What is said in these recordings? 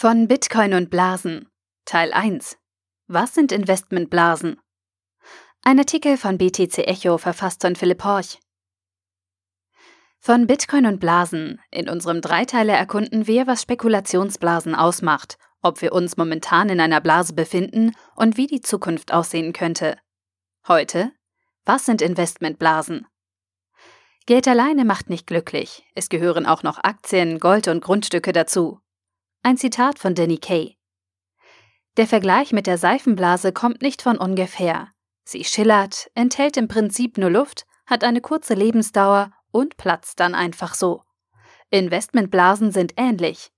Von Bitcoin und Blasen Teil 1 Was sind Investmentblasen? Ein Artikel von BTC Echo verfasst von Philipp Horch. Von Bitcoin und Blasen. In unserem Dreiteiler erkunden wir, was Spekulationsblasen ausmacht, ob wir uns momentan in einer Blase befinden und wie die Zukunft aussehen könnte. Heute Was sind Investmentblasen? Geld alleine macht nicht glücklich. Es gehören auch noch Aktien, Gold und Grundstücke dazu. Ein Zitat von Danny Kay. Der Vergleich mit der Seifenblase kommt nicht von ungefähr. Sie schillert, enthält im Prinzip nur Luft, hat eine kurze Lebensdauer und platzt dann einfach so. Investmentblasen sind ähnlich.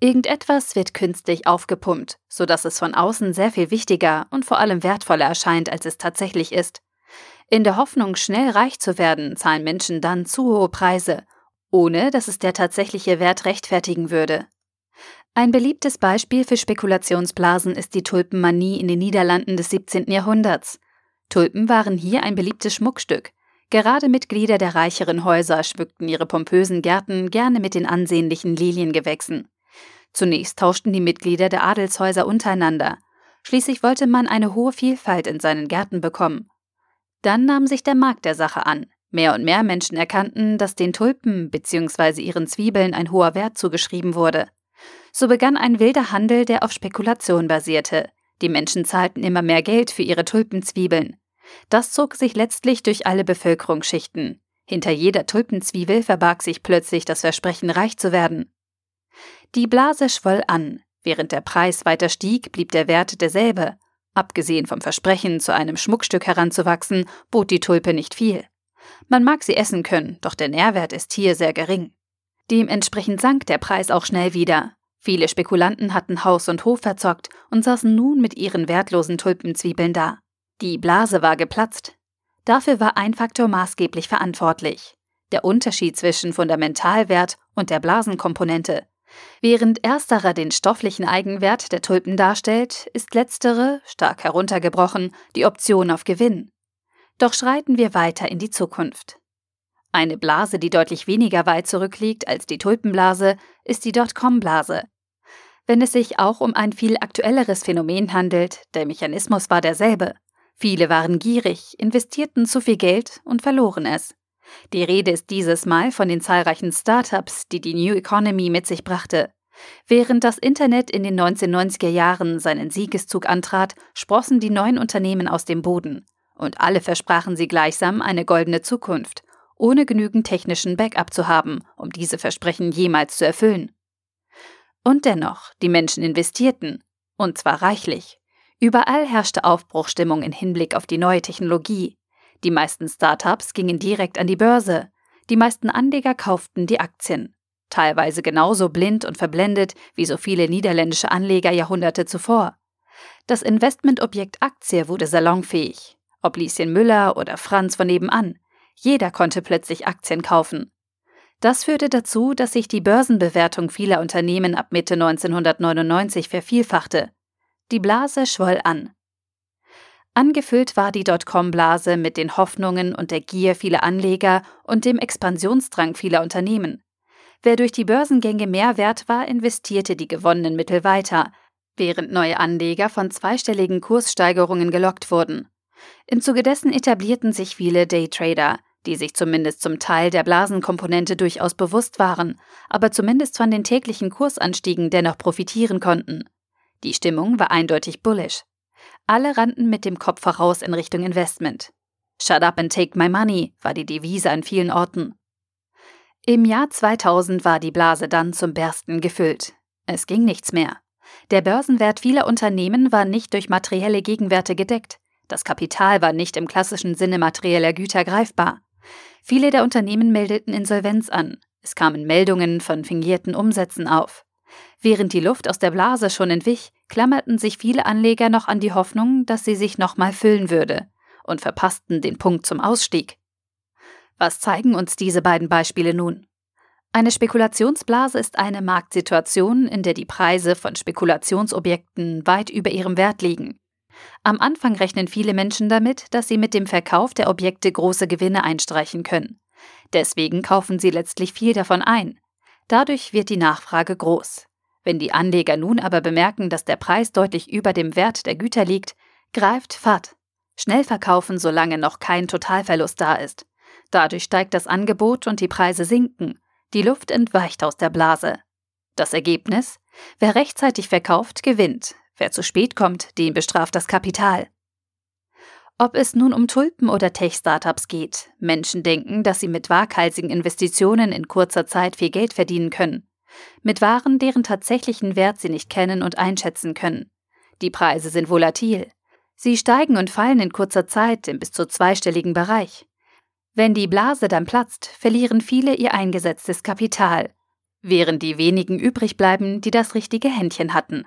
Irgendetwas wird künstlich aufgepumpt, sodass es von außen sehr viel wichtiger und vor allem wertvoller erscheint, als es tatsächlich ist. In der Hoffnung, schnell reich zu werden, zahlen Menschen dann zu hohe Preise, ohne dass es der tatsächliche Wert rechtfertigen würde. Ein beliebtes Beispiel für Spekulationsblasen ist die Tulpenmanie in den Niederlanden des 17. Jahrhunderts. Tulpen waren hier ein beliebtes Schmuckstück. Gerade Mitglieder der reicheren Häuser schmückten ihre pompösen Gärten gerne mit den ansehnlichen Liliengewächsen. Zunächst tauschten die Mitglieder der Adelshäuser untereinander. Schließlich wollte man eine hohe Vielfalt in seinen Gärten bekommen. Dann nahm sich der Markt der Sache an. Mehr und mehr Menschen erkannten, dass den Tulpen bzw. ihren Zwiebeln ein hoher Wert zugeschrieben wurde. So begann ein wilder Handel, der auf Spekulation basierte. Die Menschen zahlten immer mehr Geld für ihre Tulpenzwiebeln. Das zog sich letztlich durch alle Bevölkerungsschichten. Hinter jeder Tulpenzwiebel verbarg sich plötzlich das Versprechen, reich zu werden. Die Blase schwoll an. Während der Preis weiter stieg, blieb der Wert derselbe. Abgesehen vom Versprechen, zu einem Schmuckstück heranzuwachsen, bot die Tulpe nicht viel. Man mag sie essen können, doch der Nährwert ist hier sehr gering. Dementsprechend sank der Preis auch schnell wieder. Viele Spekulanten hatten Haus und Hof verzockt und saßen nun mit ihren wertlosen Tulpenzwiebeln da. Die Blase war geplatzt. Dafür war ein Faktor maßgeblich verantwortlich. Der Unterschied zwischen Fundamentalwert und der Blasenkomponente. Während ersterer den stofflichen Eigenwert der Tulpen darstellt, ist letztere, stark heruntergebrochen, die Option auf Gewinn. Doch schreiten wir weiter in die Zukunft. Eine Blase, die deutlich weniger weit zurückliegt als die Tulpenblase, ist die Dotcom-Blase. Wenn es sich auch um ein viel aktuelleres Phänomen handelt, der Mechanismus war derselbe. Viele waren gierig, investierten zu viel Geld und verloren es. Die Rede ist dieses Mal von den zahlreichen Startups, die die New Economy mit sich brachte. Während das Internet in den 1990er Jahren seinen Siegeszug antrat, sprossen die neuen Unternehmen aus dem Boden. Und alle versprachen sie gleichsam eine goldene Zukunft, ohne genügend technischen Backup zu haben, um diese Versprechen jemals zu erfüllen. Und dennoch, die Menschen investierten, und zwar reichlich. Überall herrschte Aufbruchstimmung in Hinblick auf die neue Technologie. Die meisten Startups gingen direkt an die Börse. Die meisten Anleger kauften die Aktien. Teilweise genauso blind und verblendet wie so viele niederländische Anleger Jahrhunderte zuvor. Das Investmentobjekt Aktie wurde salonfähig. Ob Lieschen Müller oder Franz von nebenan. Jeder konnte plötzlich Aktien kaufen. Das führte dazu, dass sich die Börsenbewertung vieler Unternehmen ab Mitte 1999 vervielfachte. Die Blase schwoll an. Angefüllt war die Dotcom-Blase mit den Hoffnungen und der Gier vieler Anleger und dem Expansionsdrang vieler Unternehmen. Wer durch die Börsengänge mehr wert war, investierte die gewonnenen Mittel weiter, während neue Anleger von zweistelligen Kurssteigerungen gelockt wurden. Im Zuge dessen etablierten sich viele Daytrader, die sich zumindest zum Teil der Blasenkomponente durchaus bewusst waren, aber zumindest von den täglichen Kursanstiegen dennoch profitieren konnten. Die Stimmung war eindeutig bullish. Alle rannten mit dem Kopf voraus in Richtung Investment. Shut up and take my money war die Devise an vielen Orten. Im Jahr 2000 war die Blase dann zum Bersten gefüllt. Es ging nichts mehr. Der Börsenwert vieler Unternehmen war nicht durch materielle Gegenwerte gedeckt. Das Kapital war nicht im klassischen Sinne materieller Güter greifbar. Viele der Unternehmen meldeten Insolvenz an. Es kamen Meldungen von fingierten Umsätzen auf. Während die Luft aus der Blase schon entwich, klammerten sich viele Anleger noch an die Hoffnung, dass sie sich nochmal füllen würde und verpassten den Punkt zum Ausstieg. Was zeigen uns diese beiden Beispiele nun? Eine Spekulationsblase ist eine Marktsituation, in der die Preise von Spekulationsobjekten weit über ihrem Wert liegen. Am Anfang rechnen viele Menschen damit, dass sie mit dem Verkauf der Objekte große Gewinne einstreichen können. Deswegen kaufen sie letztlich viel davon ein. Dadurch wird die Nachfrage groß. Wenn die Anleger nun aber bemerken, dass der Preis deutlich über dem Wert der Güter liegt, greift Fahrt. Schnell verkaufen, solange noch kein Totalverlust da ist. Dadurch steigt das Angebot und die Preise sinken. Die Luft entweicht aus der Blase. Das Ergebnis? Wer rechtzeitig verkauft, gewinnt. Wer zu spät kommt, den bestraft das Kapital. Ob es nun um Tulpen oder Tech-Startups geht, Menschen denken, dass sie mit waghalsigen Investitionen in kurzer Zeit viel Geld verdienen können mit Waren, deren tatsächlichen Wert sie nicht kennen und einschätzen können. Die Preise sind volatil. Sie steigen und fallen in kurzer Zeit im bis zu zweistelligen Bereich. Wenn die Blase dann platzt, verlieren viele ihr eingesetztes Kapital, während die wenigen übrig bleiben, die das richtige Händchen hatten.